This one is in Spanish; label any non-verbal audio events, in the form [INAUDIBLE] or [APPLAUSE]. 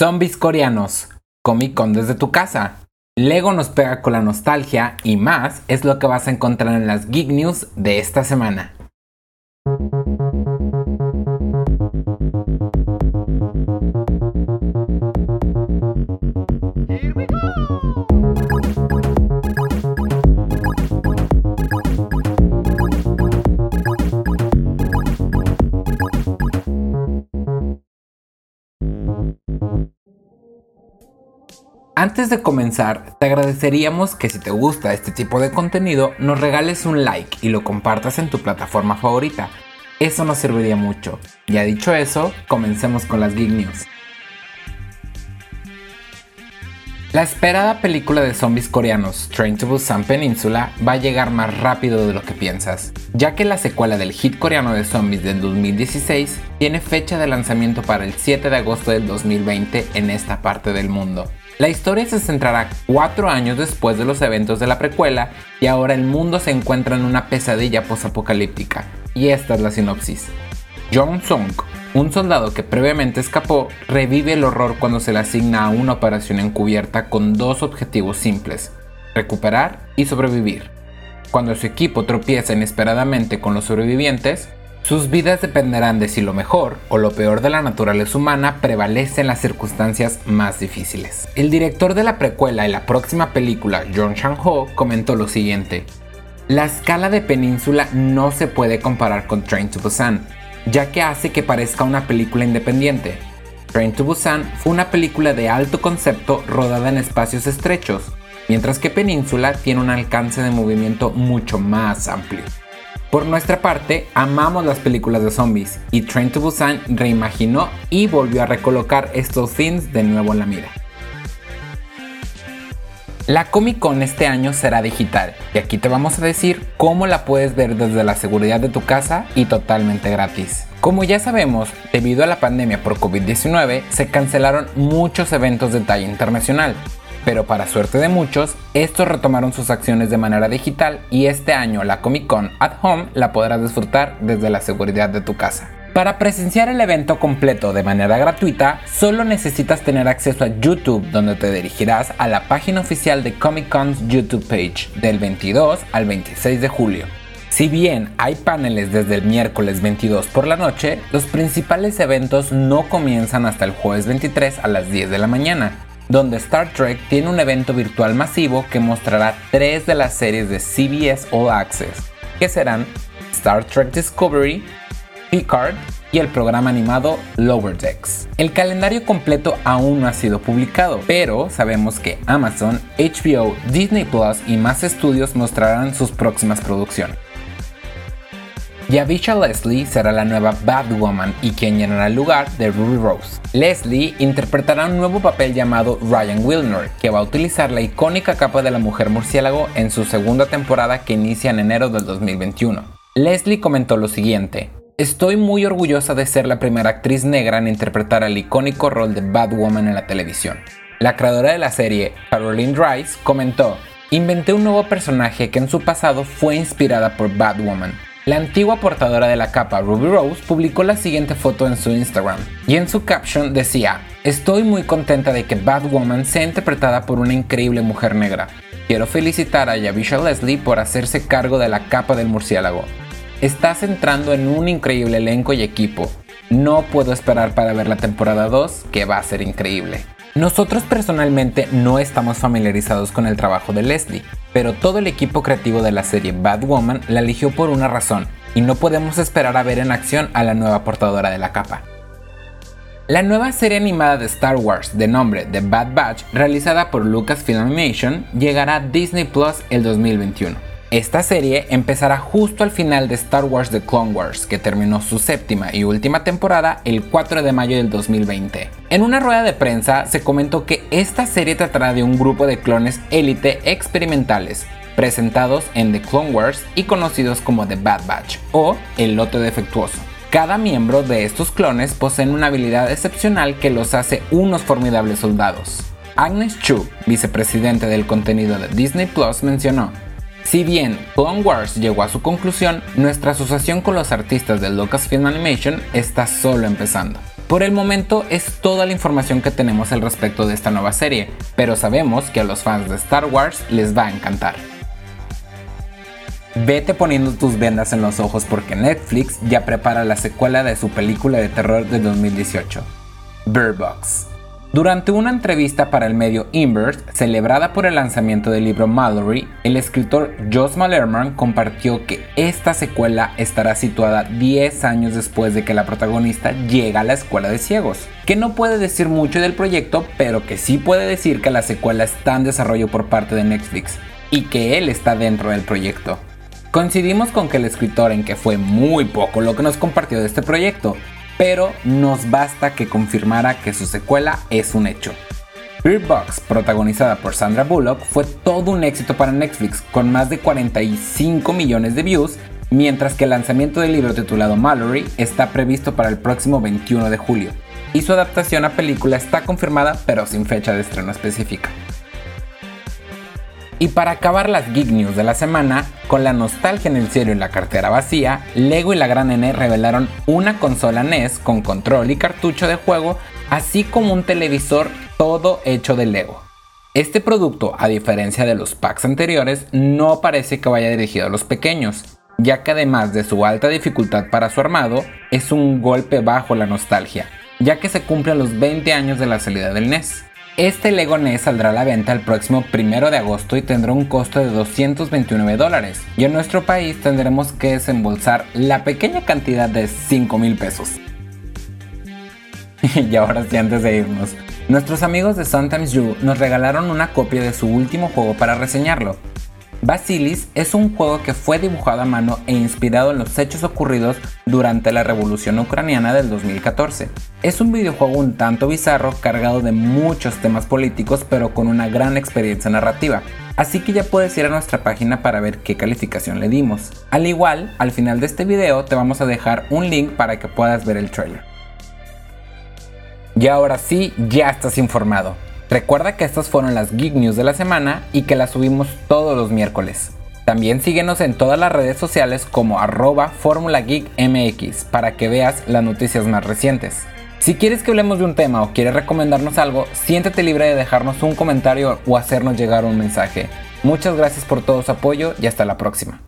Zombies coreanos, Comic Con desde tu casa. Lego nos pega con la nostalgia y más es lo que vas a encontrar en las Geek News de esta semana. Antes de comenzar, te agradeceríamos que si te gusta este tipo de contenido, nos regales un like y lo compartas en tu plataforma favorita. Eso nos serviría mucho. Ya dicho eso, comencemos con las Geek News. La esperada película de zombies coreanos Train to Busan Peninsula va a llegar más rápido de lo que piensas, ya que la secuela del hit coreano de zombies del 2016 tiene fecha de lanzamiento para el 7 de agosto del 2020 en esta parte del mundo. La historia se centrará cuatro años después de los eventos de la precuela y ahora el mundo se encuentra en una pesadilla posapocalíptica. Y esta es la sinopsis. Jong Sung, un soldado que previamente escapó, revive el horror cuando se le asigna a una operación encubierta con dos objetivos simples, recuperar y sobrevivir. Cuando su equipo tropieza inesperadamente con los sobrevivientes, sus vidas dependerán de si lo mejor o lo peor de la naturaleza humana prevalece en las circunstancias más difíciles. El director de la precuela y la próxima película, John Chang-ho, comentó lo siguiente. La escala de Península no se puede comparar con Train to Busan, ya que hace que parezca una película independiente. Train to Busan fue una película de alto concepto rodada en espacios estrechos, mientras que Península tiene un alcance de movimiento mucho más amplio. Por nuestra parte, amamos las películas de zombies y Train to Busan reimaginó y volvió a recolocar estos themes de nuevo en la mira. La Comic Con este año será digital y aquí te vamos a decir cómo la puedes ver desde la seguridad de tu casa y totalmente gratis. Como ya sabemos, debido a la pandemia por COVID-19 se cancelaron muchos eventos de talla internacional, pero para suerte de muchos, estos retomaron sus acciones de manera digital y este año la Comic Con at Home la podrás disfrutar desde la seguridad de tu casa. Para presenciar el evento completo de manera gratuita, solo necesitas tener acceso a YouTube, donde te dirigirás a la página oficial de Comic Con's YouTube page del 22 al 26 de julio. Si bien hay paneles desde el miércoles 22 por la noche, los principales eventos no comienzan hasta el jueves 23 a las 10 de la mañana, donde Star Trek tiene un evento virtual masivo que mostrará tres de las series de CBS All Access, que serán Star Trek Discovery, Picard y el programa animado Lower Decks. El calendario completo aún no ha sido publicado, pero sabemos que Amazon, HBO, Disney Plus y más estudios mostrarán sus próximas producciones. Yavisha Leslie será la nueva Batwoman y quien llenará el lugar de Ruby Rose. Leslie interpretará un nuevo papel llamado Ryan Wilner, que va a utilizar la icónica capa de la mujer murciélago en su segunda temporada que inicia en enero del 2021. Leslie comentó lo siguiente. Estoy muy orgullosa de ser la primera actriz negra en interpretar el icónico rol de Batwoman en la televisión. La creadora de la serie, Caroline Rice, comentó, Inventé un nuevo personaje que en su pasado fue inspirada por Batwoman la antigua portadora de la capa Ruby Rose publicó la siguiente foto en su Instagram y en su caption decía, estoy muy contenta de que Batwoman sea interpretada por una increíble mujer negra. Quiero felicitar a Yavisha Leslie por hacerse cargo de la capa del murciélago. Estás entrando en un increíble elenco y equipo. No puedo esperar para ver la temporada 2 que va a ser increíble. Nosotros personalmente no estamos familiarizados con el trabajo de Leslie, pero todo el equipo creativo de la serie Batwoman la eligió por una razón, y no podemos esperar a ver en acción a la nueva portadora de la capa. La nueva serie animada de Star Wars de nombre The Bad Batch, realizada por Lucasfilm Animation, llegará a Disney Plus el 2021. Esta serie empezará justo al final de Star Wars The Clone Wars, que terminó su séptima y última temporada el 4 de mayo del 2020. En una rueda de prensa se comentó que esta serie tratará de un grupo de clones élite experimentales, presentados en The Clone Wars y conocidos como The Bad Batch o el lote defectuoso. Cada miembro de estos clones poseen una habilidad excepcional que los hace unos formidables soldados. Agnes Chu, vicepresidente del contenido de Disney Plus, mencionó, si bien Clone Wars llegó a su conclusión, nuestra asociación con los artistas de Lucasfilm Animation está solo empezando. Por el momento es toda la información que tenemos al respecto de esta nueva serie, pero sabemos que a los fans de Star Wars les va a encantar. Vete poniendo tus vendas en los ojos porque Netflix ya prepara la secuela de su película de terror de 2018, Bird Box. Durante una entrevista para el medio Inverse, celebrada por el lanzamiento del libro Mallory, el escritor Joss Malerman compartió que esta secuela estará situada 10 años después de que la protagonista llega a la escuela de ciegos, que no puede decir mucho del proyecto, pero que sí puede decir que la secuela está en desarrollo por parte de Netflix y que él está dentro del proyecto. Coincidimos con que el escritor en que fue muy poco lo que nos compartió de este proyecto, pero nos basta que confirmara que su secuela es un hecho. Bird Box, protagonizada por Sandra Bullock, fue todo un éxito para Netflix, con más de 45 millones de views, mientras que el lanzamiento del libro titulado Mallory está previsto para el próximo 21 de julio, y su adaptación a película está confirmada pero sin fecha de estreno específica. Y para acabar las Geek News de la semana, con la nostalgia en el cielo y la cartera vacía, Lego y la Gran N revelaron una consola NES con control y cartucho de juego, así como un televisor todo hecho de Lego. Este producto, a diferencia de los packs anteriores, no parece que vaya dirigido a los pequeños, ya que además de su alta dificultad para su armado, es un golpe bajo la nostalgia, ya que se cumplen los 20 años de la salida del NES. Este Lego NES saldrá a la venta el próximo 1 de agosto y tendrá un costo de 229 dólares. Y en nuestro país tendremos que desembolsar la pequeña cantidad de 5 mil pesos. [LAUGHS] y ahora sí, antes de irnos, nuestros amigos de Sometimes You nos regalaron una copia de su último juego para reseñarlo. Basilis es un juego que fue dibujado a mano e inspirado en los hechos ocurridos durante la revolución ucraniana del 2014. Es un videojuego un tanto bizarro, cargado de muchos temas políticos, pero con una gran experiencia narrativa. Así que ya puedes ir a nuestra página para ver qué calificación le dimos. Al igual, al final de este video te vamos a dejar un link para que puedas ver el trailer. Y ahora sí, ya estás informado. Recuerda que estas fueron las Geek News de la semana y que las subimos todos los miércoles. También síguenos en todas las redes sociales como arroba Fórmula para que veas las noticias más recientes. Si quieres que hablemos de un tema o quieres recomendarnos algo, siéntete libre de dejarnos un comentario o hacernos llegar un mensaje. Muchas gracias por todo su apoyo y hasta la próxima.